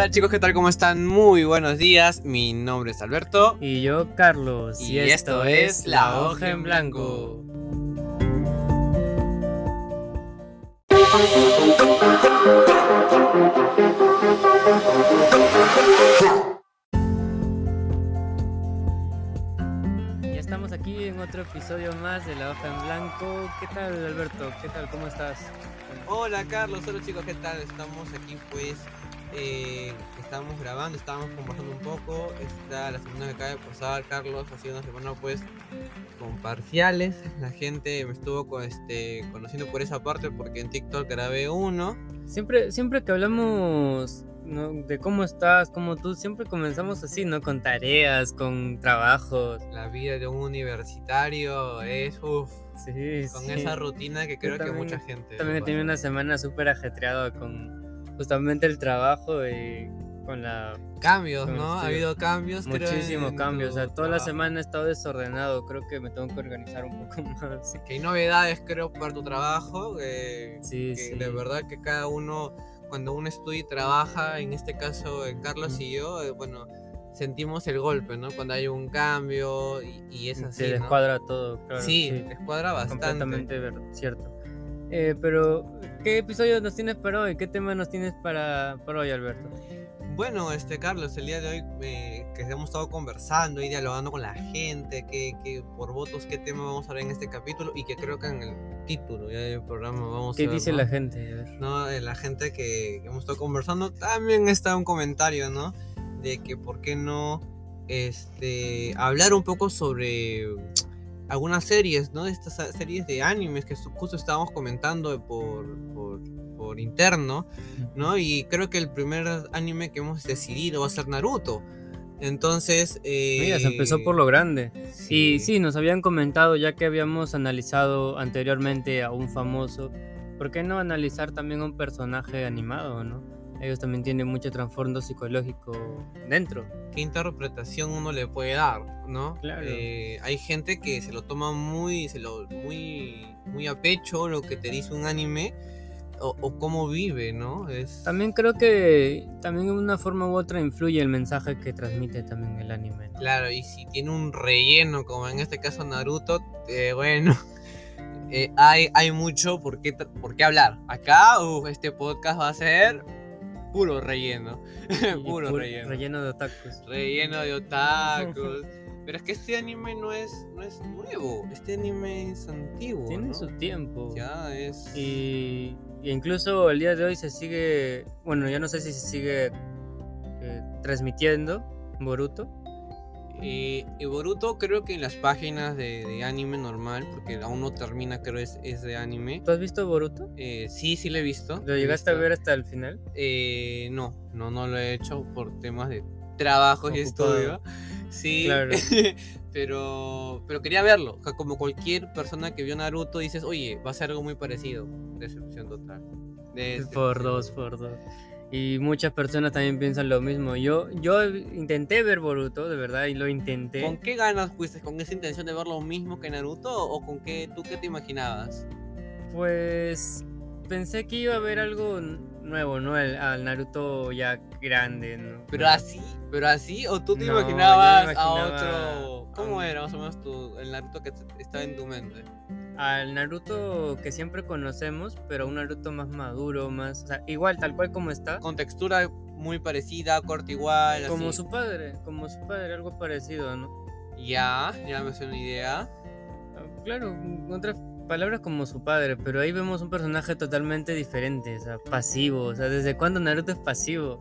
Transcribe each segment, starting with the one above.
Hola chicos, ¿qué tal? ¿Cómo están? Muy buenos días. Mi nombre es Alberto. Y yo, Carlos. Y, esto, es La Hoja en Blanco. Ya estamos aquí en otro episodio más de La Hoja en Blanco. ¿Qué tal, Alberto? ¿Qué tal? ¿Cómo estás? Hola Carlos, hola chicos, ¿qué tal? Estamos aquí pues, eh, estamos grabando, estábamos conversando un poco. Esta la semana que acaba de pasar, Carlos, ha sido una semana pues con parciales. La gente me estuvo con, este, conociendo por esa parte porque en TikTok grabé uno. Siempre, siempre que hablamos ¿no? de cómo estás, cómo tú, siempre comenzamos así, ¿no? Con tareas, con trabajos. La vida de un universitario es, uff, Sí, con sí. esa rutina que creo que también- mucha gente... También he tenido una semana súper ajetreada con justamente el trabajo y con la Cambios, con ¿no? Ha habido cambios. Muchísimos cambios. O sea, toda la trabajo. semana he estado desordenado. Creo que me tengo que organizar un poco más. Que hay novedades, creo, para tu trabajo. eh, Sí, que sí. de verdad que cada uno, cuando uno estudia y trabaja, en este caso eh, Carlos Ujú. y yo, eh, bueno, sentimos el golpe, ¿no? Cuando hay un cambio y, y es así. Se ¿no? descuadra todo, claro. Sí, descuadra bastante. completamente cierto. Eh, pero, ¿qué episodio nos tienes para hoy? ¿Qué tema nos tienes para, para hoy, Alberto? Bueno, este Carlos, el día de hoy eh, que hemos estado conversando y dialogando con la gente, que, que por votos qué tema vamos a hablar en este capítulo y que creo que en el título ya del programa vamos ¿Qué a ver, dice ¿no? la gente? Ver. ¿no? Eh, La gente que, que hemos estado conversando también está un comentario, ¿no? De que por qué no este, hablar un poco sobre algunas series, ¿no? Estas series de animes que justo estábamos comentando por, por, por interno, ¿no? Y creo que el primer anime que hemos decidido va a ser Naruto. Entonces... eh, Mira, se empezó por lo grande. Y sí, nos habían comentado, ya que habíamos analizado anteriormente a un famoso, ¿por qué no analizar también a un personaje animado, no? Ellos también tienen mucho trasfondo psicológico dentro. qué interpretación uno le puede dar, ¿no? Claro. Eh, hay gente que se lo toma muy, se lo, muy, muy a pecho lo que te dice un anime o, o cómo vive, ¿no? Es, También creo que también de una forma u otra influye el mensaje que transmite también el anime. ¿no? Claro, y si tiene un relleno, como en este caso Naruto, eh, bueno, eh, hay, hay mucho por qué, por qué hablar. Acá, uf, este podcast va a ser puro relleno, puro pu- relleno. Relleno de otakus. relleno de otakus. Pero es que este anime no es, no es nuevo, este anime es antiguo. Tiene ¿no? su tiempo. Ya es. Y, y incluso el día de hoy se sigue, bueno, ya no sé si se sigue eh, transmitiendo Boruto. Y, y Boruto creo que en las páginas de, de anime normal, porque aún no termina, creo es, es de anime. ¿Tú has visto Boruto? Eh, sí, sí lo he visto. ¿Lo llegaste a ver hasta el final? Eh, no, no, no lo he hecho por temas de trabajo y estudio. Sí, Claro. pero, pero quería verlo. O sea, como cualquier persona que vio Naruto, dices, oye, va a ser algo muy parecido. Decepción total. Decepción. Por dos, por dos. Y muchas personas también piensan lo mismo. Yo, yo intenté ver Boruto, de verdad, y lo intenté. ¿Con qué ganas fuiste? ¿Con esa intención de ver lo mismo que Naruto? ¿O con qué tú qué te imaginabas? Pues pensé que iba a ver algo nuevo, ¿no? Al Naruto ya grande, ¿no? ¿Pero así? ¿Pero así? ¿O tú te No, imaginabas a otro? ¿Cómo era más o menos tu, el Naruto que estaba en tu mente? Al Naruto que siempre conocemos, pero un Naruto más maduro, más... O sea, igual, tal cual como está. Con textura muy parecida, corte igual, Como así. su padre, como su padre, algo parecido, ¿no? Ya, ya me hace una idea. Ah, Claro, en otras palabras como su padre, pero ahí vemos un personaje totalmente diferente, o sea, pasivo, o sea, ¿desde cuándo Naruto es pasivo?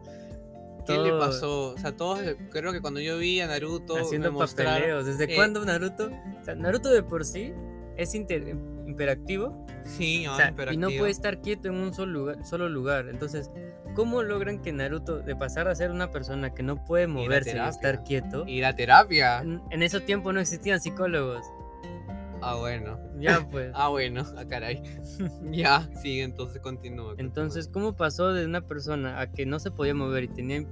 ¿Qué le pasó? O sea, todos, creo que cuando yo vi a Naruto Haciendo me papeleos, ¿desde eh, cuándo Naruto? O sea, Naruto de por sí es inter- imperactivo, Sí, o ah, sea, y no puede estar quieto en un solo lugar, solo lugar, entonces, ¿cómo logran que Naruto, de pasar a ser una persona que no puede moverse y estar quieto, Y la terapia. en, en ese tiempo no existían psicólogos, Ah, bueno. ya pues. Ah, bueno, ah, caray. ya, sí, entonces continúa. Entonces, ¿cómo pasó de una persona a que no se podía mover y tenía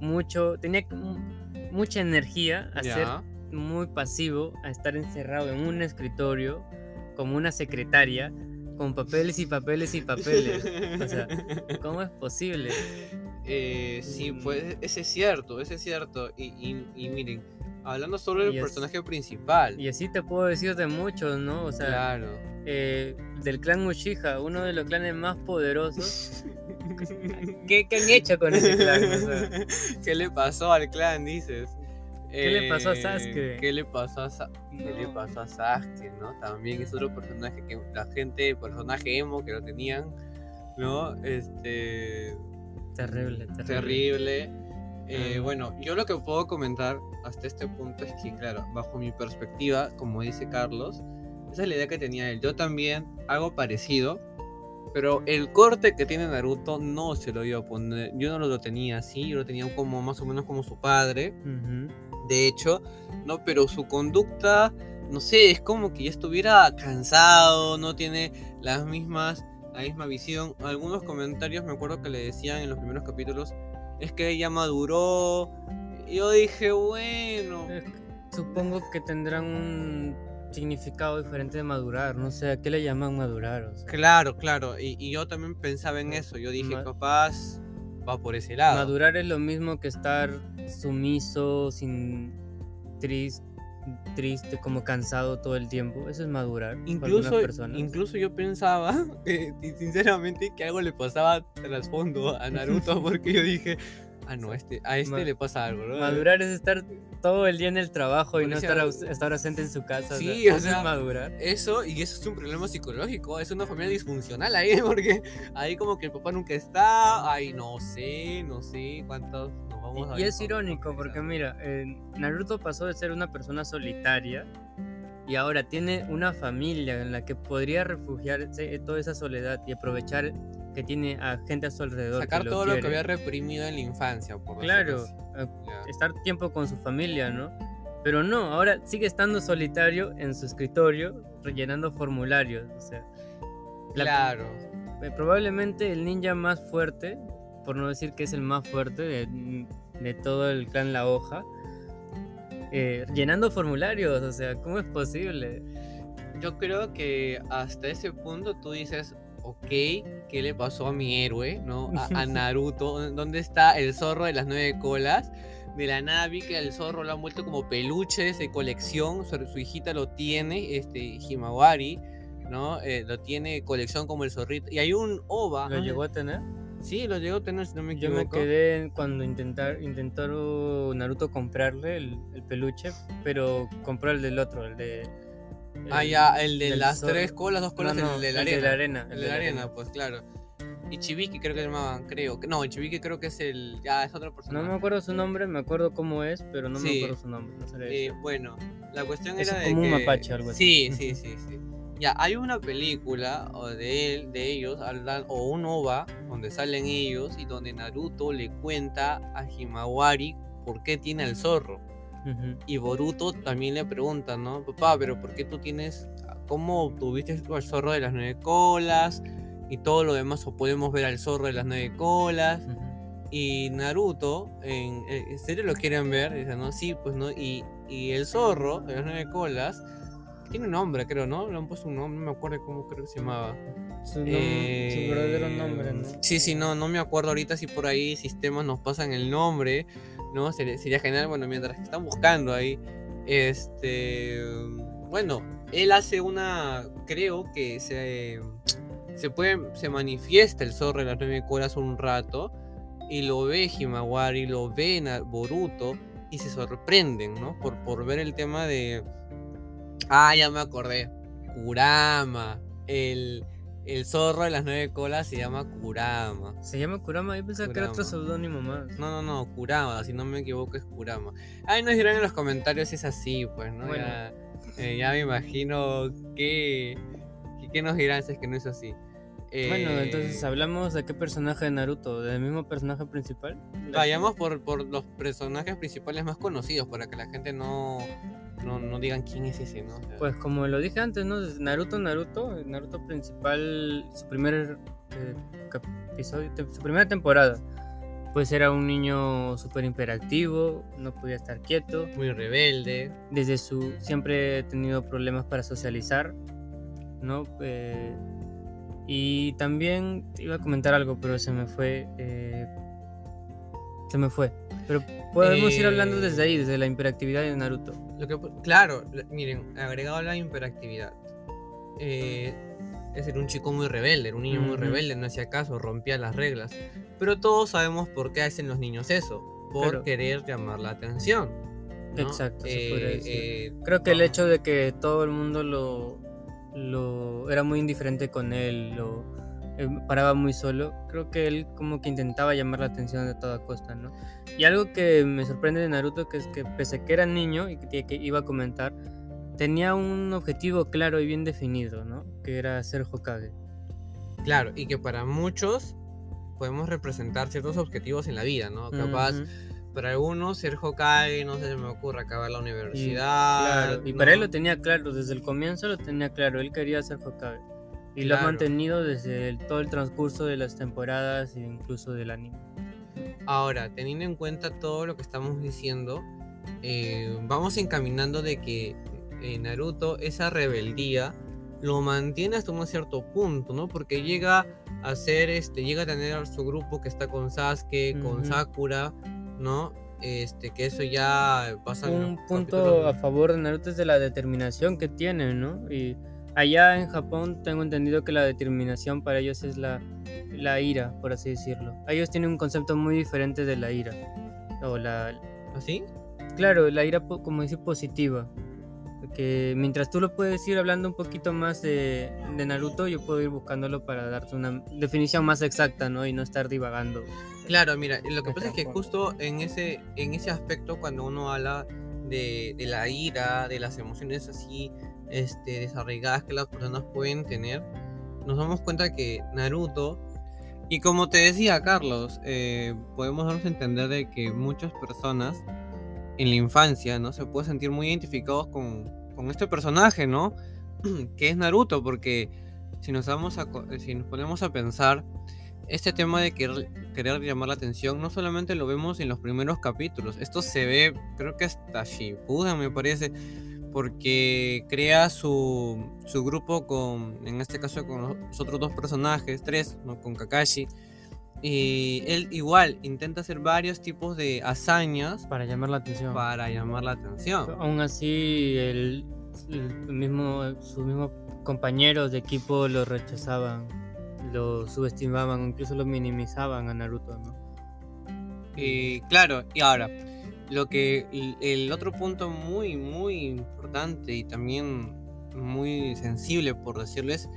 mucho, tenía mu- mucha energía a ser muy pasivo, a estar encerrado en un escritorio como una secretaria con papeles y papeles y papeles? O sea, ¿cómo es posible? Eh, sí, pues ese es cierto, ese es cierto. Y, y, miren, hablando sobre el personaje principal. Y así te puedo decir de muchos, ¿no? O sea, claro. Eh, del clan Uchiha, uno de los clanes más poderosos. ¿Qué, ¿Qué, han hecho con ese clan? ¿Qué le pasó al clan, dices? ¿Qué le pasó a Sasuke? ¿Qué le pasó a, ¿Qué le pasó a Sasuke, no? También es otro personaje que la gente, personaje emo que lo tenían, ¿no? Este... Terrible, terrible. Terrible. Eh, bueno, yo lo que puedo comentar hasta este punto es que, claro, bajo mi perspectiva, como dice Carlos, esa es la idea que tenía él. Yo también, algo parecido, pero el corte que tiene Naruto no se lo iba a poner. Yo no lo tenía así, yo lo tenía como más o menos como su padre de hecho, ¿no? Pero su conducta, no sé, es como que ya estuviera cansado, no tiene las mismas, la misma visión. Algunos comentarios me acuerdo que le decían en los primeros capítulos, es que ella maduró. Yo dije, bueno. Supongo que tendrán un significado diferente de madurar, no sé, ¿a qué le llaman madurar? Claro, claro, y, yo también pensaba en eso, yo dije, capaz va por ese lado. Madurar es lo mismo que estar sumiso, sin triste, triste, como cansado todo el tiempo. Eso es madurar. Incluso, incluso yo pensaba, sinceramente, que algo le pasaba trasfondo a Naruto, porque yo dije, ah, no, este, a este le pasa algo, ¿no? Madurar es estar todo el día en el trabajo y no estar, estar ausente en su casa. Sí, o sea, madurar. Eso, y eso es un problema psicológico, es una familia disfuncional ahí, porque ahí como que el papá nunca está, ay, no sé, no sé cuántos nos vamos a Y, y es irónico, porque mira, Naruto pasó de ser una persona solitaria y ahora tiene una familia en la que podría refugiarse de toda esa soledad y aprovechar que tiene a gente a su alrededor. Sacar todo lo que había reprimido en la infancia, por Claro, estar tiempo con su familia, ¿no? Pero no, ahora sigue estando solitario en su escritorio, rellenando formularios. O sea, claro. Eh, probablemente el ninja más fuerte, por no decir que es el más fuerte de, de todo el clan La Hoja, eh, llenando formularios. O sea, ¿cómo es posible? Yo creo que hasta ese punto tú dices, ok, ¿qué le pasó a mi héroe, no? A, Naruto, ¿dónde está el zorro de las nueve colas? De la nada vi que el zorro lo han vuelto como peluches de colección, su, hijita lo tiene, este, Himawari, ¿no? Eh, lo tiene colección como el zorrito. Y hay un OVA. ¿Lo llegó a tener? Sí, lo llegó a tener, si no me equivoco. Yo me quedé cuando intentar, intentaron Naruto comprarle el, el peluche, pero compró el del otro, el de ah, ya, el de las tres colas, dos colas, el, de la, arena. de la arena. El de la arena, pues claro. Y Chibiki creo que se llamaban, creo. No, Chibiki creo que es el. Ya, es otra persona. No me acuerdo su nombre, me acuerdo cómo es, pero no me acuerdo su nombre. eh, bueno, la cuestión es era como de. un mapache, algo así. Sí, sí, sí, sí. Ya, hay una película de él, de ellos, o un OVA, donde salen ellos y donde Naruto le cuenta a Himawari por qué tiene el zorro. Y Boruto también le pregunta, ¿no? Papá, pero ¿por qué tú tienes, cómo tuviste al zorro de las nueve colas? Y todo lo demás, o podemos ver al zorro de las nueve colas. Y Naruto, en, ¿en, serio lo quieren ver? Dice, no, sí, pues no. Y, y el zorro de las nueve colas tiene un nombre, creo, ¿no? Le han puesto un nombre, no me acuerdo cómo creo que se llamaba. Su, eh, verdadero nombre, ¿no? Sí, sí, no, no me acuerdo ahorita si por ahí sistemas nos pasan el nombre. ¿No? Sería, genial, bueno, mientras que están buscando ahí, este, bueno, él hace una, creo que se, se puede, se manifiesta el zorro en las nueve colas un rato, y lo ve Himawari, lo ve Boruto, y se sorprenden, ¿no? Por, por ver el tema de, ah, ya me acordé, Kurama, el el zorro de las nueve colas se llama Kurama. ¿Se llama Kurama? Yo pensaba que era otro seudónimo más. No, no, no, Kurama, si no me equivoco es Kurama. Ahí nos dirán en los comentarios si es así, pues, ¿no? Ya, eh, ya, me imagino que, que, nos dirán si es que no es así. bueno, eh, entonces hablamos de qué personaje de Naruto, del mismo personaje principal. Vayamos por, por los personajes principales más conocidos para que la gente no, no, no digan quién es ese, ¿no? pues como lo dije antes, ¿no? Naruto, Naruto, Naruto principal, su primer eh, episodio, su primera temporada, pues era un niño súper imperactivo, no podía estar quieto. Muy rebelde. Desde su, siempre he tenido problemas para socializar, ¿no? Eh, y también iba a comentar algo, pero se me fue. Eh, Se me fue. Pero podemos ir hablando desde ahí, desde la hiperactividad de Naruto. Lo que, claro, miren, agregado a la hiperactividad. Eh, es ser un chico muy rebelde, era un niño muy rebelde, no hacía caso, rompía las reglas. Pero todos sabemos por qué hacen los niños eso, por querer llamar la atención. Exacto. Eh, eh, Creo que el hecho de que todo el mundo lo, lo era muy indiferente con él, lo eh, paraba muy solo, creo que él como que intentaba llamar la atención de toda costa, ¿no? Y algo que me sorprende de Naruto que es que pese a que era niño y que, que iba a comentar, tenía un objetivo claro y bien definido, ¿no? Que era ser Hokage. Claro, y que para muchos podemos representar ciertos objetivos en la vida, ¿no? Capaz, para algunos ser Hokage, no se me ocurre acabar la universidad. Y, claro, y para él lo tenía claro, desde el comienzo lo tenía claro, él quería ser Hokage. Y lo ha mantenido desde todo el transcurso de las temporadas e incluso del anime. Ahora, teniendo en cuenta todo lo que estamos diciendo, eh, vamos encaminando de que eh, Naruto esa rebeldía lo mantiene hasta un cierto punto, ¿no? Porque llega a ser, este, llega a tener su grupo que está con Sasuke, con Sakura, ¿no? Este, que eso ya pasa. Un punto a favor de Naruto es de la determinación que tiene, ¿no? Y allá en Japón tengo entendido que la determinación para ellos es la, la ira, por así decirlo. Ellos tienen un concepto muy diferente de la ira. O la... ¿Así? ¿Ah, claro, la ira, como decir, positiva que mientras tú lo puedes ir hablando un poquito más de, Naruto, yo puedo ir buscándolo para darte una definición más exacta, ¿no? Y no estar divagando. Claro, mira, lo que pasa es que justo en ese, en ese aspecto, cuando uno habla de, la ira, de las emociones así este, desarraigadas que las personas pueden tener, nos damos cuenta que Naruto, y como te decía Carlos, eh, podemos darnos a entender de que muchas personas en la infancia, ¿no? Se puede sentir muy identificados con, con este personaje, ¿no? que es Naruto, porque si nos, vamos a, si nos ponemos a pensar, este tema de querer, querer, llamar la atención no solamente lo vemos en los primeros capítulos, esto se ve, creo que hasta Shippuden me parece, porque crea su, su grupo con, en este caso con los otros dos personajes, tres, ¿no? con Kakashi, y él igual intenta hacer varios tipos de hazañas. Para llamar la atención. Para llamar la atención. Aún así, el, mismo, sus mismos compañeros de equipo lo rechazaban, lo subestimaban, incluso lo minimizaban a Naruto, ¿no? Y claro, y ahora, lo que el otro punto muy, muy importante y también muy sensible, por decirlo, es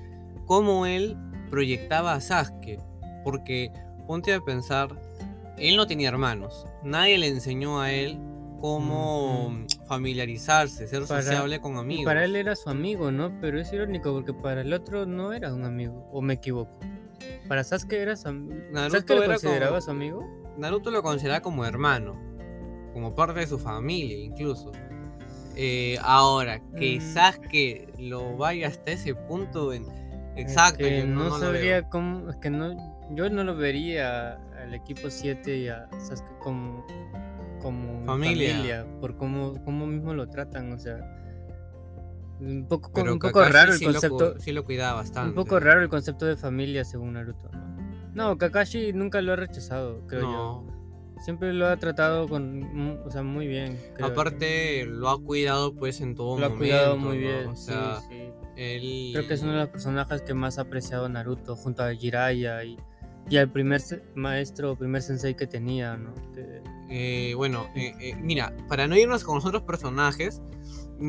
cómo él proyectaba a Sasuke. Porque ponte a pensar, él no tenía hermanos, nadie le enseñó a él cómo familiarizarse, ser sociable con amigos. Para él era su amigo, ¿no? Pero es irónico porque para el otro no era un amigo, o me equivoco. Para Sasuke era su amigo. ¿Sasuke lo consideraba su amigo? Naruto lo consideraba como hermano, como parte de su familia incluso. Eh, ahora, que mm. Sasuke lo vaya hasta ese punto en... Exacto, no, sabría cómo, es que no, yo no lo vería al equipo 7 y a Sasuke como, como familia. por cómo, cómo mismo lo tratan, o sea. Un poco, un poco raro el concepto. sí lo cuidaba bastante. Un poco raro el concepto de familia según Naruto. No, Kakashi nunca lo ha rechazado, creo yo. Siempre lo ha tratado con, o sea, muy bien. Aparte, lo ha cuidado pues en todo momento. Lo ha cuidado muy bien. O sea, Creo que es uno de los personajes que más ha apreciado Naruto junto a Jiraiya y y al primer maestro, primer sensei que tenía, ¿no? Eh, bueno, eh, eh, mira, para no irnos con los otros personajes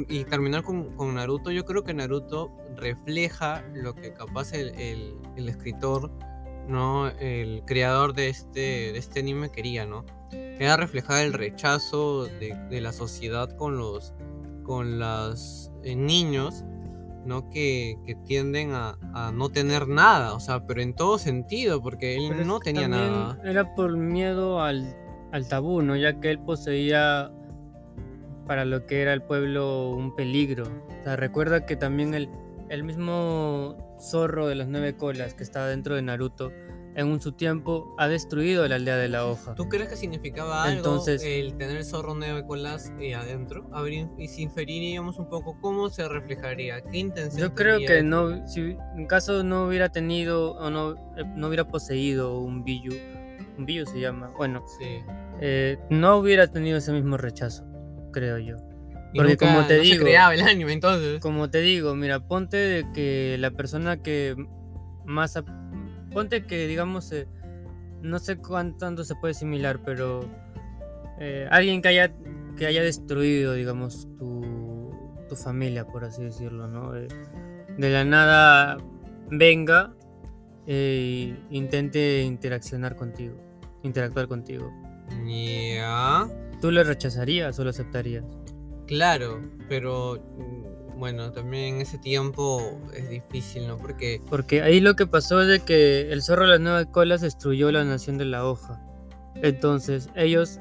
y terminar con, con, Naruto, yo creo que Naruto refleja lo que capaz el, el, escritor, ¿no? El creador de este, de este anime quería, ¿no? Era reflejar el rechazo de, de la sociedad con los con los niños ¿no? Que, tienden a, no tener nada, o sea, pero en todo sentido, porque él no tenía nada. Era por miedo al, tabú, ¿no? Ya que él poseía para lo que era el pueblo un peligro. O sea, recuerda que también el, el mismo zorro de las nueve colas que estaba dentro de Naruto en un su tiempo ha destruido la aldea de la hoja. ¿Tú crees que significaba algo el tener el zorro nueve colas eh, adentro? A ver, y si inferiríamos un poco, ¿cómo se reflejaría? ¿Qué intención Yo creo que no, si en caso no hubiera tenido o no, eh, no hubiera poseído un Billu, un Billu se llama, bueno, sí. eh, no hubiera tenido ese mismo rechazo, creo yo. Porque como te digo, el anime entonces. Como te digo, mira, ponte de que la persona que más ponte que digamos eh, no sé cuánto se puede similar, pero eh, alguien que haya que haya destruido, digamos, tu, tu familia, por así decirlo, ¿no? de la nada venga e intente interaccionar contigo, interactuar contigo. Ya. ¿Tú le rechazarías o lo aceptarías? Claro, pero mm, bueno, también en ese tiempo es difícil, ¿no? Porque... Porque ahí lo que pasó es de que el zorro de las nueve colas destruyó la nación de la hoja. Entonces, ellos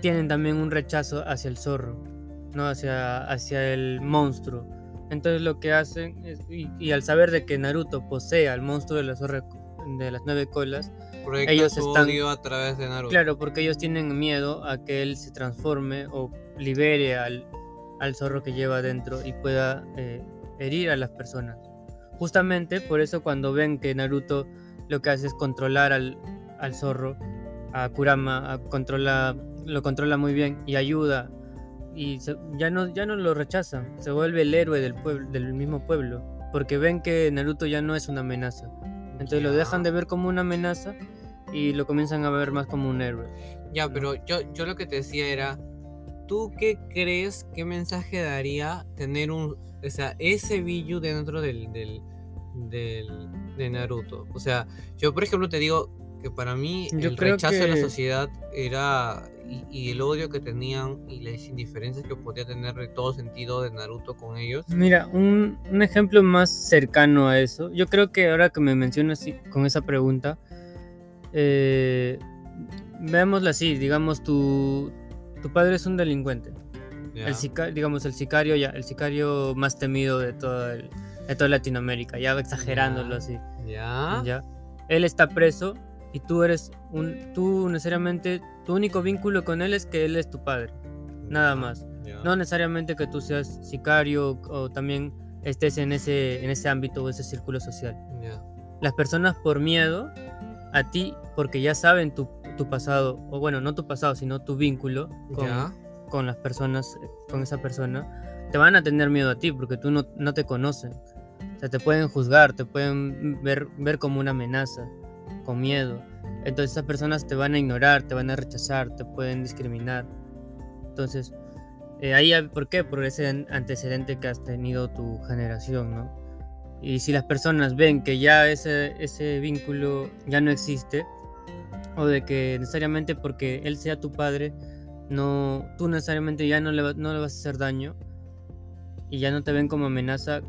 tienen también un rechazo hacia el zorro, ¿no? Hacia, hacia el monstruo. Entonces lo que hacen, es, y, al saber de que Naruto posee al monstruo de, la zorra, de las nueve colas, ellos están a través de Naruto. Claro, porque ellos tienen miedo a que él se transforme o libere al, al zorro que lleva adentro y pueda eh, herir a las personas. Justamente por eso cuando ven que Naruto lo que hace es controlar al, al zorro, a Kurama, a controla, lo controla muy bien y ayuda y ya, no, ya no lo rechazan, se vuelve el héroe del, pueblo, del mismo pueblo, porque ven que Naruto ya no es una amenaza. Entonces lo dejan de ver como una amenaza y lo comienzan a ver más como un héroe. Ya, pero yo, yo lo que te decía era, ¿tú qué crees, qué mensaje daría tener un, o sea, ese Biju dentro del, del, del, de Naruto? O sea, yo por ejemplo te digo que para mí el rechazo de la sociedad era y, el odio que tenían y las indiferencias que podía tener de todo sentido de Naruto con ellos. Mira, un, un ejemplo más cercano a eso, yo creo que ahora que me mencionas con esa pregunta, eh, veámosla así, digamos, tu, tu padre es un delincuente. El digamos, el sicario ya, el sicario más temido de, todo el, de toda Latinoamérica, ya exagerándolo así. Ya. Ya. Él está preso y tú eres un, tú necesariamente tu único vínculo con él es que él es tu padre, nada más. No necesariamente que tú seas sicario o también estés en ese, en ese ámbito o ese círculo social. Las personas por miedo a ti, porque ya saben tu, tu, pasado, o bueno, no tu pasado, sino tu vínculo con, con las personas, con esa persona, te van a tener miedo a ti porque tú no, no te conocen. O sea, te pueden juzgar, te pueden ver, ver como una amenaza, con miedo. Entonces esas personas te van a ignorar, te van a rechazar, te pueden discriminar. Entonces, eh, ahí, ¿por qué? Por ese antecedente que has tenido tu generación, ¿no? Y si las personas ven que ya ese, ese vínculo ya no existe, o de que necesariamente porque él sea tu padre, no, tú necesariamente ya no le, no le vas a hacer daño, y ya no te ven como amenaza,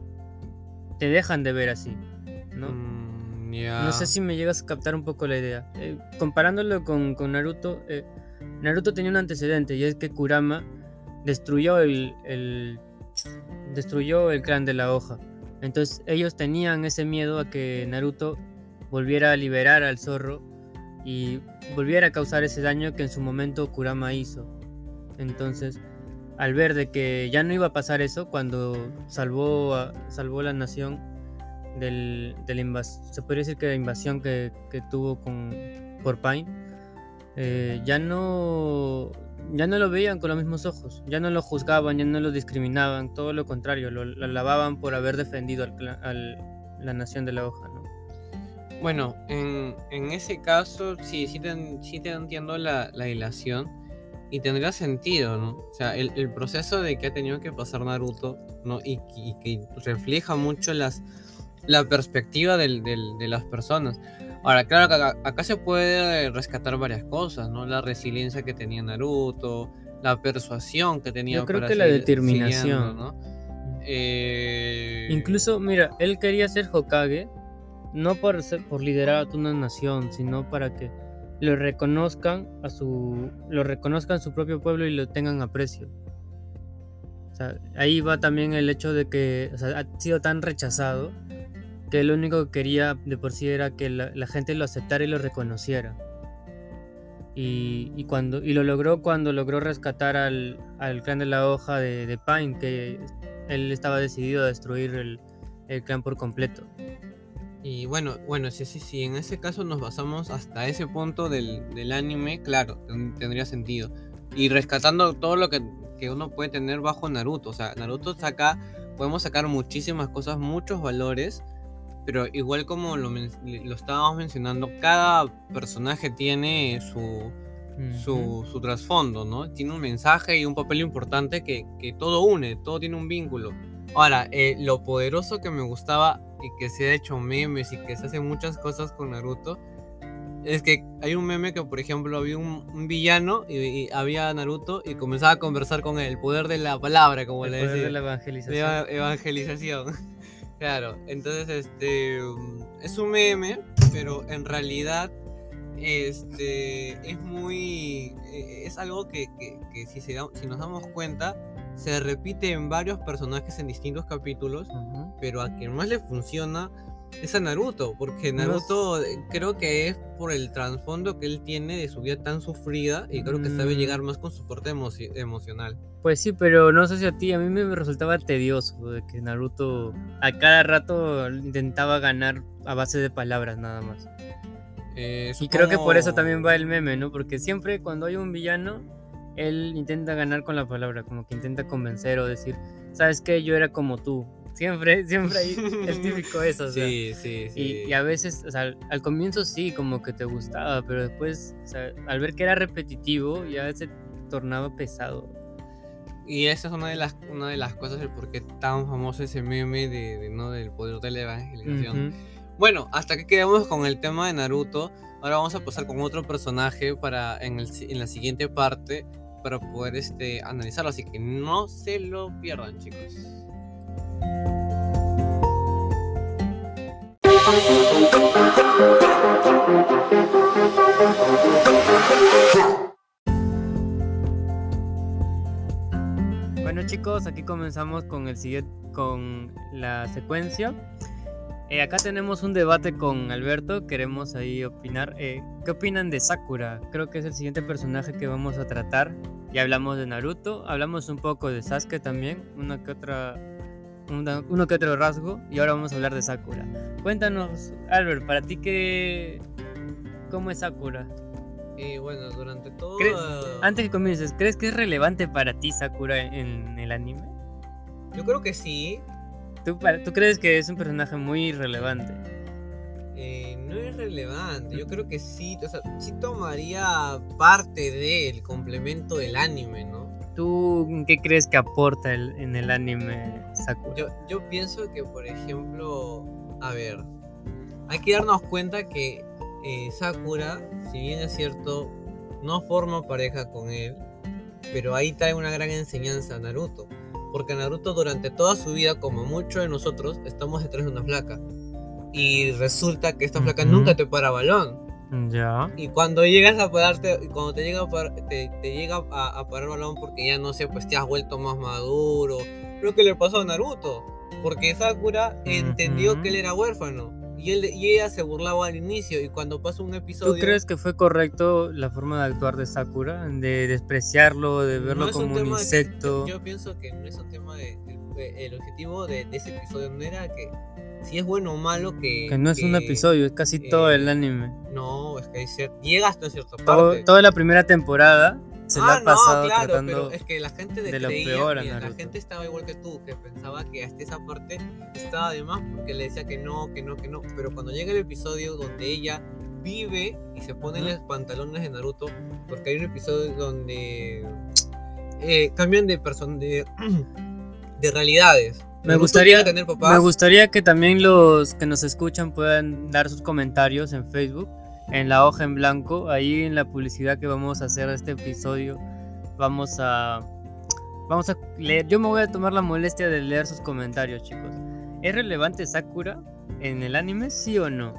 te dejan de ver así, ¿no? Mm. No sé si me llegas a captar un poco la idea. Eh, comparándolo con, Naruto, eh, Naruto tenía un antecedente y es que Kurama destruyó el, destruyó el clan de la hoja. Entonces ellos tenían ese miedo a que Naruto volviera a liberar al zorro y volviera a causar ese daño que en su momento Kurama hizo. Entonces, al ver de que ya no iba a pasar eso, cuando salvó, salvó la nación, del, de la se podría decir que la invasión que, que tuvo con, por Pine, eh, ya, no, ya no lo veían con los mismos ojos, ya no lo juzgaban, ya no lo discriminaban, todo lo contrario, lo, alababan por haber defendido al, la nación de la hoja. ¿no? Bueno, en, en, ese caso sí, sí te, sí te entiendo la, la dilación y tendría sentido, ¿no? O sea, el, el, proceso de que ha tenido que pasar Naruto, ¿no? Y, y que refleja mucho las la perspectiva del, de las personas. Ahora, claro que acá, se puede rescatar varias cosas, ¿no? La resiliencia que tenía Naruto, la persuasión que tenía. Yo creo que la determinación. ¿no? Eh, Incluso, mira, él quería ser Hokage, no por, por liderar a una nación, sino para que lo reconozcan a su, lo reconozcan su propio pueblo y lo tengan aprecio. O ahí va también el hecho de que ha sido tan rechazado que lo único que quería de por sí era que la, gente lo aceptara y lo reconociera. Y, cuando, y lo logró cuando logró rescatar al, clan de la hoja de, Pine, que él estaba decidido a destruir el, clan por completo. Y bueno, bueno, sí, sí, sí, en ese caso nos basamos hasta ese punto del, del anime, claro, tendría sentido. Y rescatando todo lo que, que, uno puede tener bajo Naruto. O sea, Naruto saca, podemos sacar muchísimas cosas, muchos valores, pero igual como lo, lo estábamos mencionando, cada personaje tiene su, su, su trasfondo, ¿no? Tiene un mensaje y un papel importante que, que todo une, todo tiene un vínculo. Ahora, eh, lo poderoso que me gustaba y que se ha hecho memes y que se hacen muchas cosas con Naruto es que hay un meme que, por ejemplo, había un, villano y, había Naruto y comenzaba a conversar con él. El poder de la palabra, como el le decía. de la evangelización. evangelización. claro, entonces este es un meme, pero en realidad este es muy. E, es algo que, que, si, se si nos damos cuenta se repite en varios personajes en distintos capítulos, pero a quien más le funciona es a Naruto, porque Naruto eh, creo que es por el trasfondo que él tiene de su vida tan sufrida y creo que sabe llegar mm. más con su parte emocional. Pues sí, pero no sé si a ti, a mí me resultaba tedioso de que Naruto a cada rato intentaba ganar a base de palabras nada más. Eh, y creo que por eso también va el meme, ¿no? Porque siempre cuando hay un villano él intenta ganar con la palabra, como que intenta convencer o decir, sabes que yo era como tú. Siempre, siempre hay el típico eso. sí, sí, sí. Y, a veces, o sea, al, comienzo sí, como que te gustaba, pero después, o sea, al ver que era repetitivo, ya se tornaba pesado. Y esa es una de las, una de las cosas del por qué tan famoso ese meme de, ¿no? del poder de la evangelización. Bueno, hasta que quedamos con el tema de Naruto. Ahora vamos a pasar con otro personaje para en, el, en la siguiente parte para poder este, analizarlo. Así que no se lo pierdan, chicos. Bueno chicos, aquí comenzamos con el siguiente, con la secuencia. Eh, acá tenemos un debate con Alberto, queremos ahí opinar. Eh, ¿Qué opinan de Sakura? Creo que es el siguiente personaje que vamos a tratar. Ya hablamos de Naruto, hablamos un poco de Sasuke también, una que otra, uno que otro rasgo, y ahora vamos a hablar de Sakura. Cuéntanos, Albert, para ti qué, cómo es Sakura. Y bueno, durante todo. Antes que comiences, ¿crees que es relevante para ti Sakura en el anime? Yo creo que sí, ¿Tú, crees que es un personaje muy relevante? Eh, no es relevante, yo creo que sí, o sea, sí tomaría parte del complemento del anime, ¿no? ¿Tú qué crees que aporta en el anime Sakura? Yo, yo pienso que, por ejemplo, a ver, hay que darnos cuenta que eh, Sakura, si bien es cierto, no forma pareja con él, pero ahí trae una gran enseñanza a Naruto. Porque Naruto durante toda su vida, como muchos de nosotros, estamos detrás de una flaca. Y resulta que esta flaca nunca te para balón. Ya. Y cuando llegas a pararte, cuando te llega, a te, llega a, parar balón porque ya no sé, pues te has vuelto más maduro. Lo que le pasó a Naruto. Porque Sakura entendió que él era huérfano y, él, y ella se burlaba al inicio y cuando pasa un episodio... ¿Tú crees que fue correcto la forma de actuar de Sakura? De despreciarlo, de verlo como un, insecto. yo pienso que no es un tema de... El, objetivo de, ese episodio no era que si es bueno o malo que... Que no es un episodio, es casi todo el anime. No, es que llega hasta cierta parte. toda la primera temporada se ah, ha pasado no, claro, pero es que la gente de, lo peor la gente estaba igual que tú, que pensaba que hasta esa parte estaba de más porque le decía que no, que no, que no, pero cuando llega el episodio donde ella vive y se pone los pantalones de Naruto, porque hay un episodio donde eh, cambian de person de, de realidades. Me gustaría, me gustaría que también los que nos escuchan puedan dar sus comentarios en Facebook en la hoja en blanco, ahí en la publicidad que vamos a hacer este episodio, vamos a vamos a leer. Yo me voy a tomar la molestia de leer sus comentarios, chicos. ¿Es relevante Sakura en el anime, sí o no?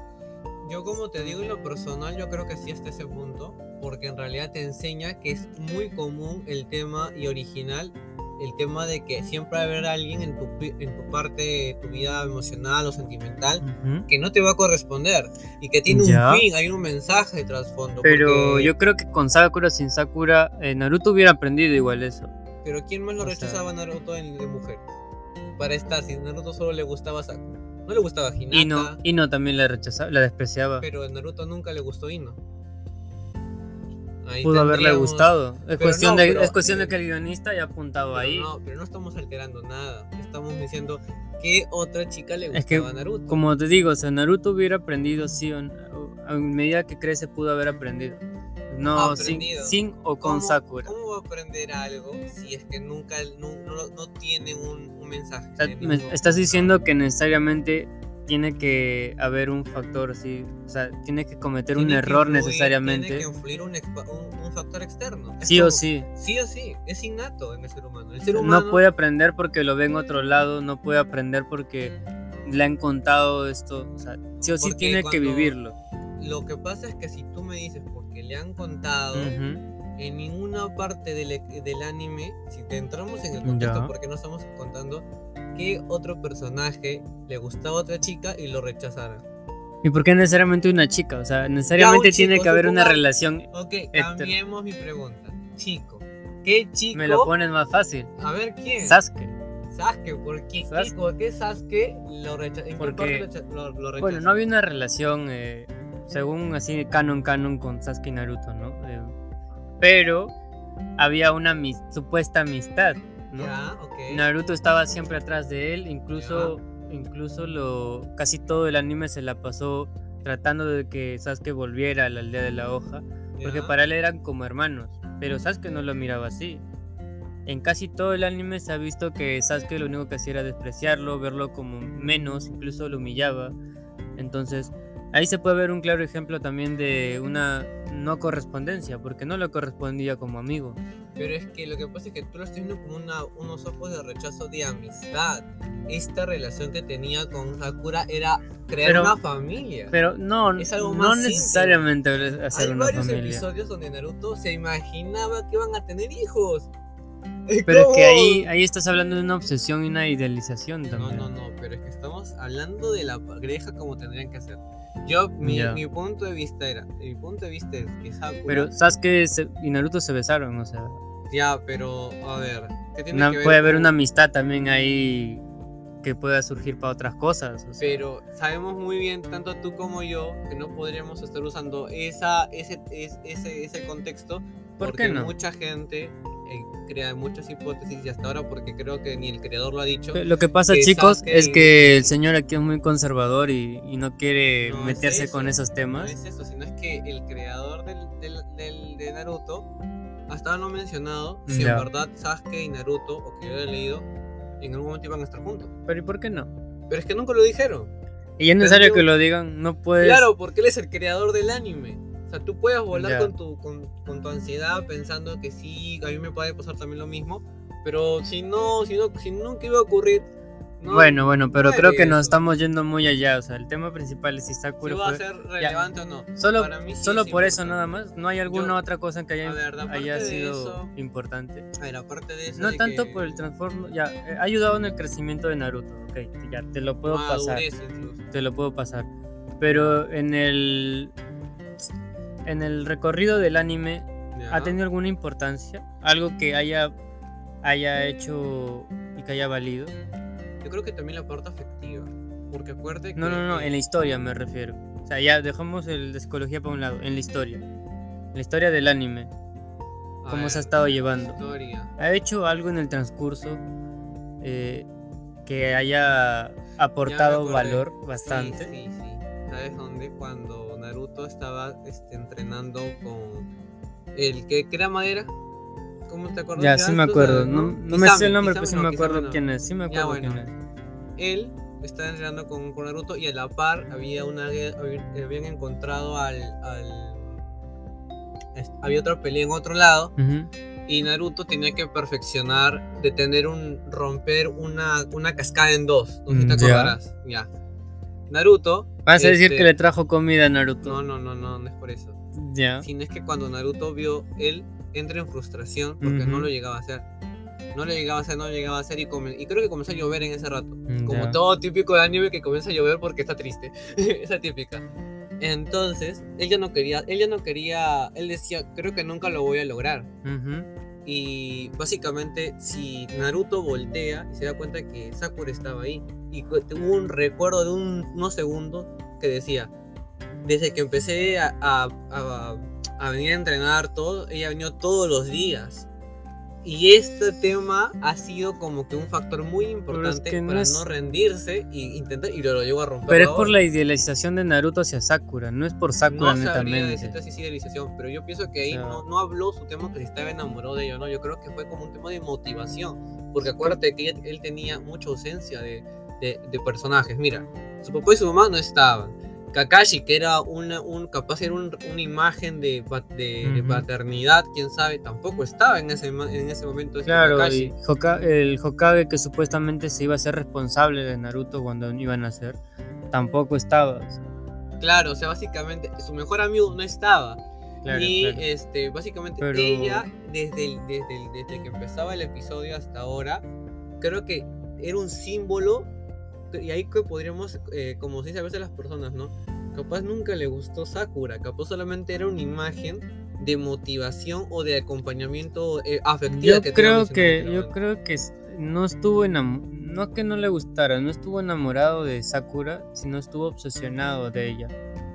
Yo como te digo en lo personal, yo creo que sí hasta ese punto, porque en realidad te enseña que es muy común el tema y original el tema de que siempre va a haber alguien en tu, en tu parte, tu vida emocional o sentimental, que no te va a corresponder y que tiene un fin, hay un mensaje de trasfondo. Pero yo creo que con Sakura, sin Sakura, eh, Naruto hubiera aprendido igual eso. Pero ¿quién más lo rechazaba a Naruto en, de mujer? Para estar, si Naruto solo le gustaba Sakura. No le gustaba Hinata. Ino, Ino también la rechazaba, la despreciaba. Pero a Naruto nunca le gustó Ino. Ahí Pudo haberle gustado. Es cuestión, no, de, pero- es cuestión de que el guionista haya apuntado ahí. No, pero no estamos alterando nada. Estamos diciendo que otra chica le Es que, gustaba a Naruto. Como te digo, o sea, Naruto hubiera aprendido sí o no, a medida que crece pudo haber aprendido. No sin, Aprendido. sin o con ¿Cómo- Sakura. ¿Cómo va a aprender algo si es que nunca no, no, no tiene un, un mensaje? O sea, me estás diciendo que necesariamente tiene que haber un factor así, o sea, tiene que cometer un que error influir- necesariamente. Tiene que influir un, expa- un- un factor externo. Es Sí o sí. Sí o sí, es innato en el ser humano. El ser No puede aprender porque lo ve en otro lado, no puede aprender porque le han contado esto, o sea, sí o sí tiene que vivirlo. Lo que pasa es que si tú me dices porque le han contado, en ninguna parte del, e- del anime, si te entramos en el contexto, Ya. porque no estamos contando que otro personaje le gustaba a otra chica y lo rechazaron. ¿Y por qué necesariamente una chica? O sea, necesariamente tiene chico, que haber una relación. Ok, cambiemos mi pregunta. Chico, ¿qué chico? Me lo pones más fácil. A ver quién. Sasuke. Sasuke, ¿por qué, Sasuke. ¿por qué Sasuke lo rechazó? Porque- lo, lo rechazó? Bueno, no había una relación, eh, según así, canon canon con Sasuke y Naruto, ¿no? Eh, pero había una supuesta amistad, Naruto estaba siempre atrás de él, incluso, incluso lo, casi todo el anime se la pasó tratando de que Sasuke volviera a la aldea de la hoja, porque para él eran como hermanos, pero Sasuke no lo miraba así. En casi todo el anime se ha visto que Sasuke lo único que hacía era despreciarlo, verlo como menos, incluso lo humillaba. Entonces, ahí se puede ver un claro ejemplo también de una no correspondencia, porque no lo correspondía como amigo. Pero es que lo que pasa es que tú lo estás viendo como una, unos ojos de rechazo de amistad. Esta relación que tenía con Sakura era crear Pero- una familia. Pero no, Es algo no más necesariamente hacer Hay una varios familia. episodios donde Naruto se imaginaba que iban a tener hijos. Pero es ¿Cómo? que ahí, ahí estás hablando de una obsesión y una idealización No, también. no, no, pero es que estamos hablando de la pareja como tendrían que ser. Yo, mi, mi punto de vista era, mi punto de vista es que Sakura... Pero Sasuke y Naruto se besaron, o sea, Ya, pero, a ver, ¿qué tiene una- que ver puede haber con- una amistad también ahí que pueda surgir para otras cosas. o sea. Pero sabemos muy bien, tanto tú como yo, que no podríamos estar usando esa, ese, es- ese, ese contexto. ¿Por porque qué no? mucha gente crea muchas hipótesis y hasta ahora, porque creo que ni el creador lo ha dicho. Lo que pasa, que chicos, es que el señor aquí es muy conservador y, y no quiere No es meterse eso, con esos No temas. es eso, sino es que el creador del, del, del- de Naruto, hasta ahora no ha mencionado si en verdad Sasuke y Naruto, o que yo he leído, en algún momento iban a estar juntos. Pero ¿y por qué no? Pero es que nunca lo dijeron. Y es necesario que lo digan, no puedes... Claro, porque él es el creador del anime. O sea, tú puedes volar Ya. con, tu, con, con tu ansiedad pensando que sí, a mí me puede pasar también lo mismo. Pero si no, si, no, si nunca iba a ocurrir. no- bueno, bueno, pero no creo que nos eso. estamos yendo muy allá. O sea, el tema principal es si Si Sakura va a ser relevante o no. Solo, Para mí sí solo es por eso importante. nada más. No hay alguna Yo- otra cosa que haya, ver, haya sido eso- importante. A ver, aparte de eso. No de tanto que por el transformo, ya, eh, ha ayudado en el crecimiento de Naruto, ok, ya te lo puedo pasar, incluso. te lo puedo pasar. Pero en el en el recorrido del anime ha tenido alguna importancia, algo que haya haya hecho y que haya valido. Yo creo que también la parte afectiva. Porque acuérdate que. No, no, no, en la historia me refiero. O sea, ya dejamos el de psicología para un lado, en la historia. En la historia del anime, a cómo ver, se ha estado llevando. Historia. ¿Ha hecho algo en el transcurso eh, que haya aportado valor Sí, bastante? Sí, sí, ¿Sabes dónde? Cuando Estaba este, entrenando con el que crea madera. ¿Cómo te acuerdas? Ya, sí me acuerdo. No, no me sé el nombre, pero sí no, me acuerdo no. quién es. Sí me Ya, acuerdo bueno. quién es. Él estaba entrenando con, con Naruto y a la par había una habían encontrado al, había otra pelea en otro lado y Naruto tenía que perfeccionar de tener un romper una, una cascada en dos no sé si te Mm, ya Naruto Vas a decir este, que le trajo comida a Naruto. no no no no no es por eso Ya. sino es que cuando Naruto vio él entra en frustración porque no Ujú. lo llegaba a hacer no lo llegaba a hacer no lo llegaba a hacer y, come- y creo que comenzó a llover en ese rato Mm, como todo típico de anime que comienza a llover porque está triste. Esa típica. Entonces, él ya no quería, él ya no quería, él decía, creo que nunca lo voy a lograr. Ujú. Y básicamente, si Naruto voltea y se da cuenta que Sakura estaba ahí, y tuvo un recuerdo de unos segundos que decía: Desde que empecé a, a, venir a entrenar todo, ella ha venido todos los días. Y este tema ha sido como que un factor muy importante para no rendirse y intentar y lo, lo llevó a romper. Pero es por la idealización de Naruto hacia Sakura, no es por Sakura no netamente. No sabría idealización, pero yo pienso que ahí no, no, habló su tema que si estaba enamorado de ella, ¿no? Yo creo que fue como un tema de motivación, porque acuérdate que él, tenía mucha ausencia de, de, de personajes. Mira, su papá y su mamá no estaban Kakashi, que era una, un, capaz era una imagen de, de, paternidad, quién sabe, tampoco estaba en ese, en ese momento. Este claro, y el Hokage que supuestamente se iba a ser responsable de Naruto cuando iban a ser, tampoco estaba. Claro, o sea, básicamente su mejor amigo no estaba. y este básicamente ella, desde, desde, desde que empezaba el episodio hasta ahora, creo que era un símbolo y ahí que podríamos, eh, como se dice a veces las personas, ¿no? Capaz nunca le gustó Sakura, capaz solamente era una imagen de motivación o de acompañamiento eh, afectivo. Yo creo que, yo creo que no estuvo enamorado, no que no le gustara, no estuvo enamorado de Sakura, sino estuvo obsesionado de ella.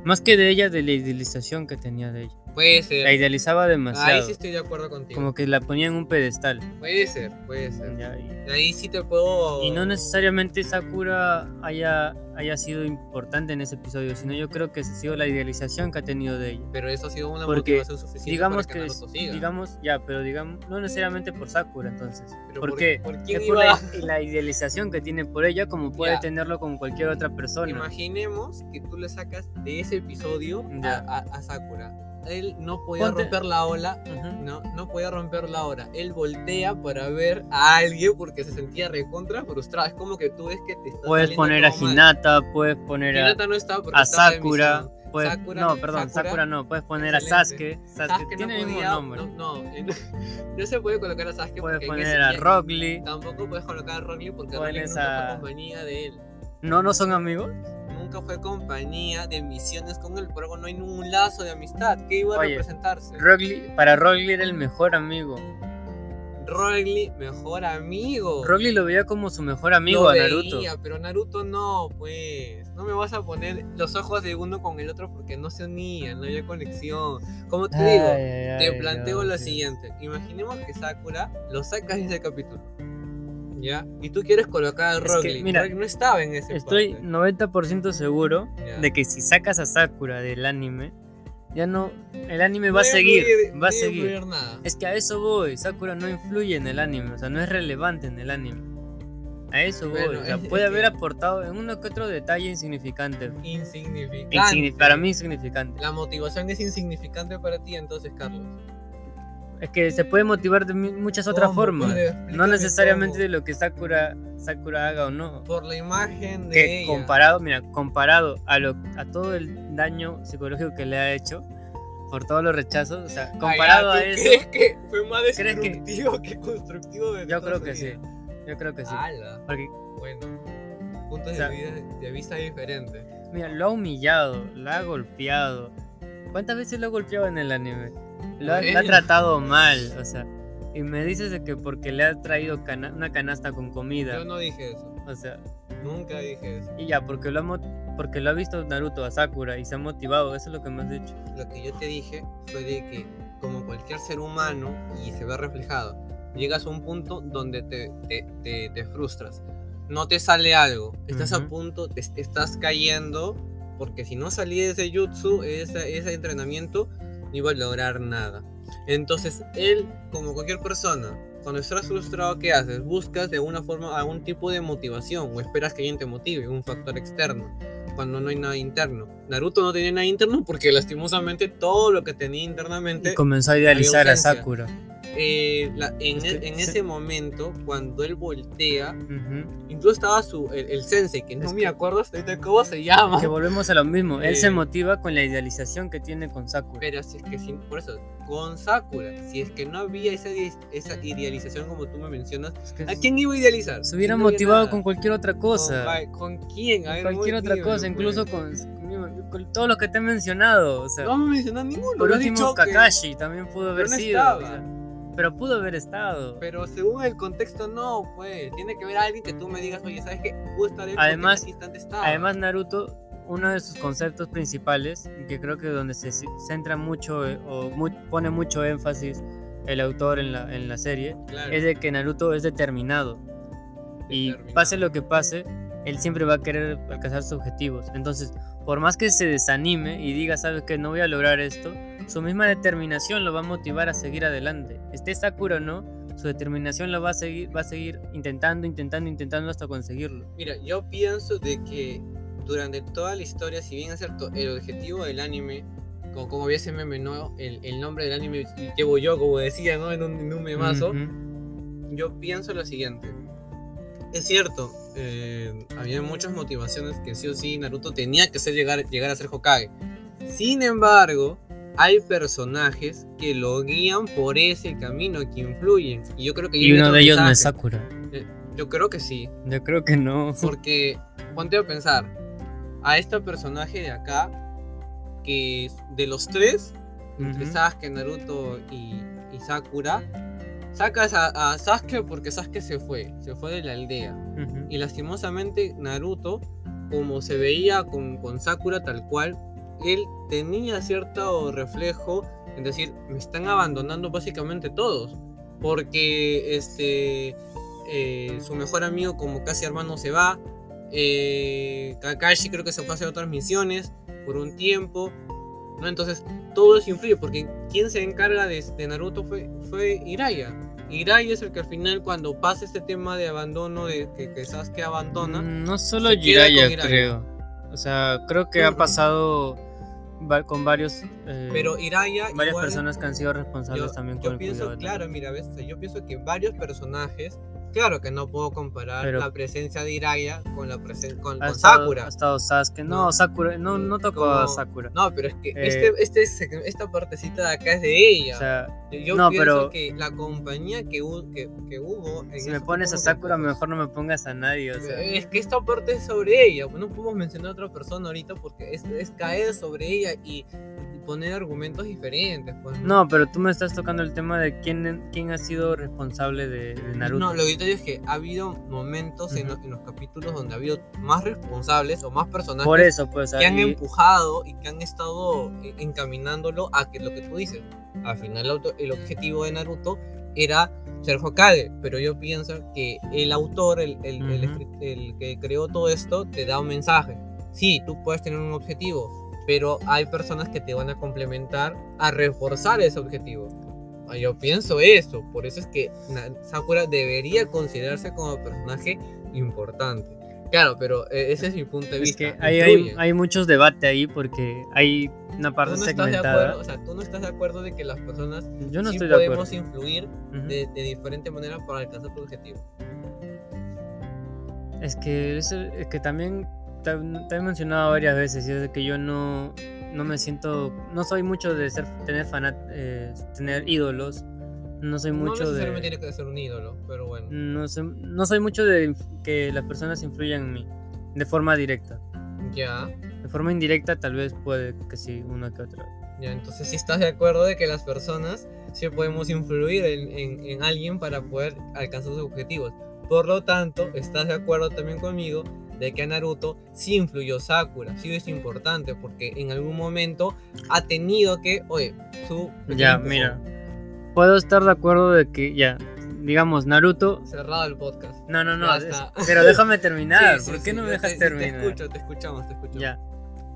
Más que de ella, de la idealización que tenía de ella. Puede ser. La idealizaba demasiado. Ahí sí estoy de acuerdo contigo. Como que la ponía en un pedestal. Puede ser, puede ser. y... Ahí sí te puedo. Y no necesariamente Sakura haya, haya sido importante en ese episodio, sino yo creo que ha sido la idealización que ha tenido de ella. Pero eso ha sido una motivación suficiente digamos para que, que digamos, ya, pero digamos, no necesariamente por Sakura entonces. ¿Por, por, qué? ¿por es por la, la, idealización que tiene por ella, como puede tenerlo con cualquier otra persona. Imaginemos que tú le sacas de ese episodio a, a Sakura él no podía romper la ola, no, no podía romper la ola. Él voltea para ver a alguien porque se sentía recontra frustrado. Es como que tú ves que te está Puedes poner a Hinata, puedes poner a, no a Sakura. no, perdón, Sakura, no, puedes poner a Sasuke. Sasuke, tiene el mismo nombre. No, no, se puede colocar a Sasuke. Puedes poner a Rock Lee. Tampoco puedes colocar a Rock Lee porque Rock Lee nunca fue compañía de él. ¿No, no son amigos? Nunca fue compañía de misiones con él, pero no hay ningún lazo de amistad. ¿Qué iba a representarse? para Rogli era el mejor amigo. Rogli, mejor amigo. Rogli lo veía como su mejor amigo a Naruto. Veía, pero Naruto no, pues. No me vas a poner los ojos de uno con el otro porque no se unían, no había conexión. Como te digo, te planteo lo siguiente. Imaginemos que Sakura lo sacas en ese capítulo ¿Ya? Y tú quieres colocar a Rock mira, no estaba en ese Estoy 90% seguro de que si sacas a Sakura del anime, ya no. El anime va a seguir. va a seguir. Es que a eso voy. Sakura no influye en el anime. O sea, no es relevante en el anime. A eso voy. o sea, puede haber aportado en uno que otro detalle insignificante. Insignificante. para mí insignificante. La motivación es insignificante para ti entonces, Carlos. Es que se puede motivar de muchas otras formas. No necesariamente de lo que Sakura, Sakura haga o no. Por la imagen de que comparado, mira, comparado a lo a todo el daño psicológico que le ha hecho por todos los rechazos, o sea, comparado a eso. ¿Crees que fue más destructivo que, constructivo de Yo creo que sí. Yo creo que sí. Porque, bueno, puntos de, vista diferentes. Mira, lo ha humillado, lo ha golpeado. ¿Cuántas veces lo ha golpeado en el anime? Lo ha, tratado mal, o sea. Y me dices de que porque le ha traído una canasta con comida. Yo no dije eso. O sea. Nunca dije eso. Y ya, porque lo ha, porque lo ha visto Naruto a Sakura y se ha motivado, eso es lo que me has dicho. Lo que yo te dije fue de que, como cualquier ser humano, y se ve reflejado, llegas a un punto donde te, te, te, frustras. No te sale algo, estás a punto, te, estás cayendo, porque si no salí de ese jutsu, ese, ese entrenamiento, no iba a lograr nada. Entonces él, como cualquier persona, cuando estás frustrado, ¿qué haces? Buscas de alguna forma algún tipo de motivación o esperas que alguien te motive, un factor externo, cuando no hay nada interno. Naruto no tenía nada interno porque lastimosamente todo lo que tenía internamente... comenzó a idealizar a Sakura. Eh, en, e, en ese momento, cuando él voltea, incluso estaba su, el, sensei, que no me acuerdo hasta cómo se llama. Que volvemos a lo mismo, él se eh, motiva con la idealización que tiene con Sakura. Pero si es que, por eso, con Sakura, si es que no había esa, esa idealización como tú me mencionas, ¿a quién iba a idealizar? Se hubiera motivado con cualquier otra cosa. ¿Con, quién? con cualquier otra cosa, incluso con, con, todos los que te he mencionado. O sea, no me mencionado ninguno. Por último, Kakashi también pudo haber sido. Pero pudo haber estado. Pero según el contexto, no, pues. Tiene que haber alguien que tú me digas, oye, ¿sabes qué? Pudo estar Además- en ese instante estaba. Además, Naruto, uno de sus conceptos principales, que creo que donde se centra mucho eh, o pone mucho énfasis el autor en la, en la serie, Claro. es de que Naruto es determinado. Y Determinado. pase lo que pase, él siempre va a querer alcanzar sus objetivos. Entonces, por más que se desanime y diga, sabes que no voy a lograr esto, su misma determinación lo va a motivar a seguir adelante. Esté Sakura o no, su determinación lo va a seguir, va a seguir intentando, intentando, intentando hasta conseguirlo. Mira, yo pienso de que durante toda la historia, si bien es cierto, el objetivo del anime, como, como había ese meme, ¿no? El, el nombre del anime llevo yo, como decía, ¿no? En un, en un memazo. Yo pienso lo siguiente. Es cierto, eh, había muchas motivaciones que sí o sí Naruto tenía que ser llegar, llegar a ser Hokage. Sin embargo, hay personajes que lo guían por ese camino, que influyen. Y yo creo que... Y uno de ellos no es. Sakura. Yo creo que sí. Yo creo que no. Porque, ponte a pensar, a este personaje de acá, que de los tres, entre. Sasuke, Naruto y, y Sakura, sacas a, a Sasuke porque Sasuke se fue, se fue de la aldea. Y lastimosamente Naruto, como se veía con, con Sakura tal cual, él tenía cierto reflejo en decir, me están abandonando básicamente todos. Porque este eh, su mejor amigo como casi hermano se va. eh, Kakashi creo que se fue a hacer otras misiones por un tiempo. ¿no? Entonces todo eso influye porque quien se encarga de, de Naruto fue, fue. Hiraya es el que al final cuando pasa este tema de abandono, de que, que Sasuke abandona, Mm, No solo Jiraiya, creo. O sea, creo que ha pasado con varios. eh, pero Hiraya varias igual- personas que han sido responsables yo, también yo con el pienso, claro, mira, ves, yo pienso que varios personajes, claro que no puedo comparar Pero- la presencia de Hiraya con la presencia con, Ha con estado, Sakura. ha estado Sasuke. No, No. Sakura. No, no tocó a Sakura. No, pero es que Eh, este, este, esta partecita de acá es de ella. O sea, yo no, pienso pero- que la compañía que, que, que hubo. en si me pones a Sakura, mejor no me pongas a nadie. O sea, Es que esta parte es sobre ella. No podemos mencionar a otra persona ahorita porque es, es caer sobre ella y poner argumentos diferentes. Pues, no, pero tú me estás tocando el tema de quién, quién ha sido responsable de, de Naruto. No, lo que te digo es que ha habido momentos en, los capítulos donde ha habido más responsables o más personajes Por eso, pues. que han empujado y que han estado eh, encaminándolo a que lo que tú dices. Al final, el, auto- el objetivo de Naruto era ser Hokage, pero yo pienso que el autor, el, el- el Ujú. escri- el que creó todo esto, te da un mensaje. Sí, tú puedes tener un objetivo, pero hay personas que te van a complementar a reforzar ese objetivo. Ah, Yo pienso eso, por eso es que Sakura debería considerarse como personaje importante. Claro, pero eh, ese es mi punto de Es vista. que hay, hay, hay muchos debates ahí porque hay una ¿Tú parte no estás de segmentada. acuerdo? O sea, tú no estás de acuerdo de que las personas Yo no sí estoy de podemos influir Ujú. de, de diferente manera para alcanzar tu objetivo. Es que, es, es que también te, te he mencionado varias veces y es que yo no, no me siento, no soy mucho de ser, tener fanat, eh, tener ídolos, no soy no mucho necesariamente de, tiene que ser un ídolo, pero bueno. no, sé- no soy mucho de que las personas influyan en mí de forma directa. Ya, De forma indirecta tal vez puede que sí, una que otra. ya, entonces sí estás de acuerdo de que las personas sí podemos influir en, en- en alguien para poder alcanzar sus objetivos. Por lo tanto, estás de acuerdo también conmigo de que a Naruto sí influyó Sakura, sí es importante porque en algún momento ha tenido que, oye, su... Ya, mira, puedo estar de acuerdo de que ya, digamos, Naruto... Cerrado el podcast. No, no, no, es- pero déjame terminar, Sí, sí, ¿por qué sí, no me dejas te- terminar? Te escucho, te escuchamos, te escuchamos. Ya.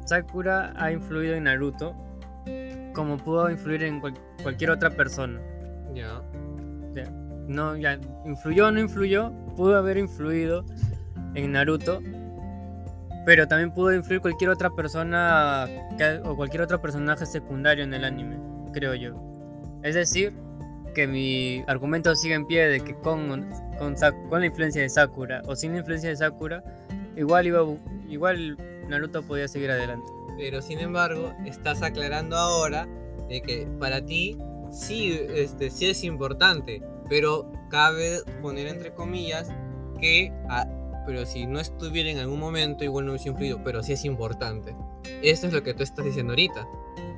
Sakura ha influido en Naruto como pudo influir en cual- cualquier otra persona. Ya. Ya. No, ya, influyó o no influyó, pudo haber influido en Naruto, pero también pudo influir cualquier otra persona o cualquier otro personaje secundario en el anime, creo yo. Es decir, que mi argumento sigue en pie de que con, con, la influencia de Sakura o sin la influencia de Sakura, igual, iba, a igual Naruto podía seguir adelante. Pero sin embargo, estás aclarando ahora de que para ti sí, este, sí es importante, pero cabe poner entre comillas que, ah, pero si no estuviera en algún momento, igual no hubiese influido, pero sí es importante. Eso es lo que tú estás diciendo ahorita.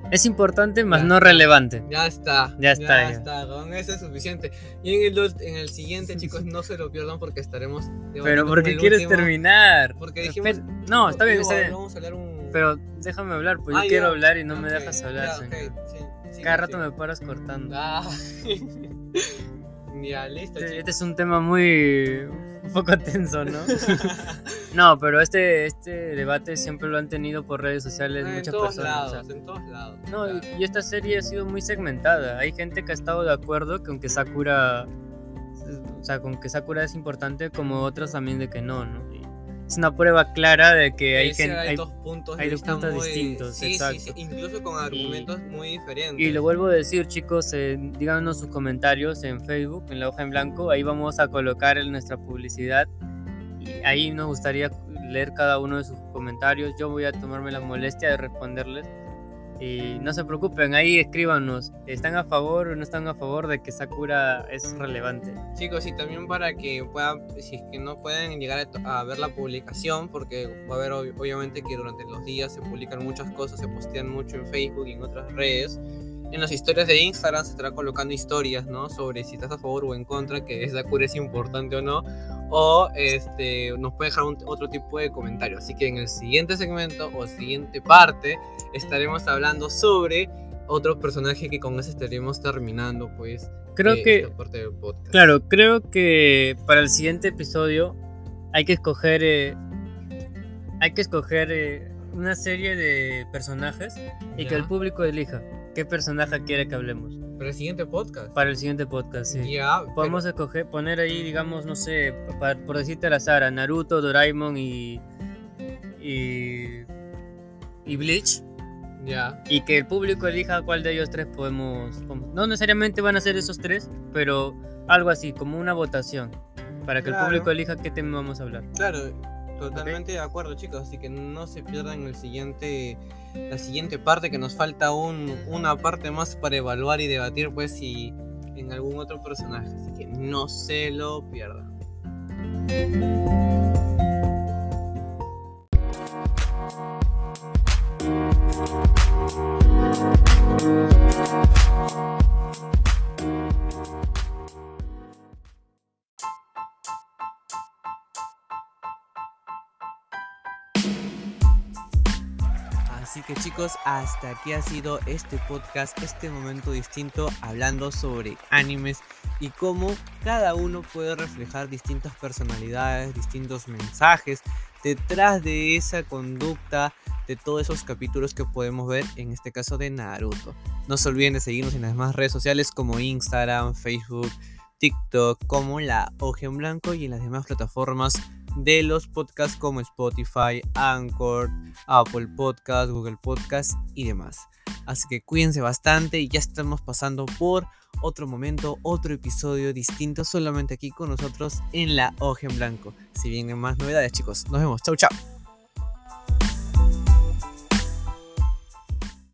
Es importante, más no relevante. Ya está. Ya está, Ya ya. está. Con eso es suficiente. Y en el, en el siguiente, chicos, no se lo pierdan porque estaremos. Pero debatiendo ¿por quieres último- terminar? Porque dijimos. No, está bien, digo, está bien. Vamos a hablar un. Pero déjame hablar, pues Ah, yo quiero ya. hablar y no me Ok, dejas hablar. ya, señor. ok, sí, sí, Cada sí. rato me paras cortando. Ah. ya, listo, Este, este es un tema muy un poco tenso, ¿no? no, pero este, este debate siempre lo han tenido por redes sociales muchas todos personas. o sea, lados, en todos lados. no, y, claro. y esta serie ha sido muy segmentada. Hay gente que ha estado de acuerdo que aunque Sakura, o sea, con que Sakura es importante, como otros también de que no, ¿no? Es una prueba clara de que hay gente, hay, hay- dos puntos, hay dos puntos muy- distintos, sí, exacto. sí, incluso con argumentos muy diferentes. Y lo vuelvo a decir, chicos, eh, díganos sus comentarios en Facebook, en la hoja en blanco. Ahí vamos a colocar nuestra publicidad. Y ahí nos gustaría leer cada uno de sus comentarios. Yo voy a tomarme la molestia de responderles. Y no se preocupen, ahí escríbanos. ¿Están a favor o no están a favor de que Sakura es relevante? Chicos, y también para que puedan, si es que no pueden llegar a, ver la publicación, porque va a haber ob- obviamente que durante los días se publican muchas cosas, se postean mucho en Facebook y en otras redes. En las historias de Instagram se estará colocando historias, ¿no? Sobre si estás a favor o en contra, que esa cura es importante o no. O este, nos puede dejar un- otro tipo de comentario. Así que en el siguiente segmento o siguiente parte estaremos hablando sobre otro personaje que con ese estaremos terminando, pues, Creo eh, que, esta parte del podcast. claro, creo que para el siguiente episodio hay que escoger, eh, hay que escoger eh, una serie de personajes y que Ya. el público elija qué personaje quiere que hablemos. Para el siguiente podcast. Para el siguiente podcast, sí. Ya, Podemos escoger, poner ahí, digamos, no sé, por decirte al azar, a Naruto, Doraemon y. y. y Bleach. ya. Y que el público elija cuál de ellos tres podemos. podemos- No necesariamente van a ser esos tres, pero algo así, como una votación. Para que Claro. el público elija qué tema vamos a hablar. Claro, totalmente de acuerdo, chicos. Así que no se pierdan el siguiente, la siguiente parte, que nos falta un, una parte más para evaluar y debatir, pues, si en algún otro personaje. Así que no se lo pierdan. Que chicos, hasta aquí ha sido este podcast, este momento distinto hablando sobre animes y cómo cada uno puede reflejar distintas personalidades, distintos mensajes detrás de esa conducta de todos esos capítulos que podemos ver en este caso de Naruto. No se olviden de seguirnos en las demás redes sociales como Instagram, Facebook, TikTok, como la Hoja en Blanco y en las demás plataformas de los podcasts como Spotify, Anchor, Apple Podcast, Google Podcast y demás. Así que cuídense bastante y ya estamos pasando por otro momento, otro episodio distinto solamente aquí con nosotros en la hoja en blanco. Si vienen más novedades chicos, nos vemos. Chau chau.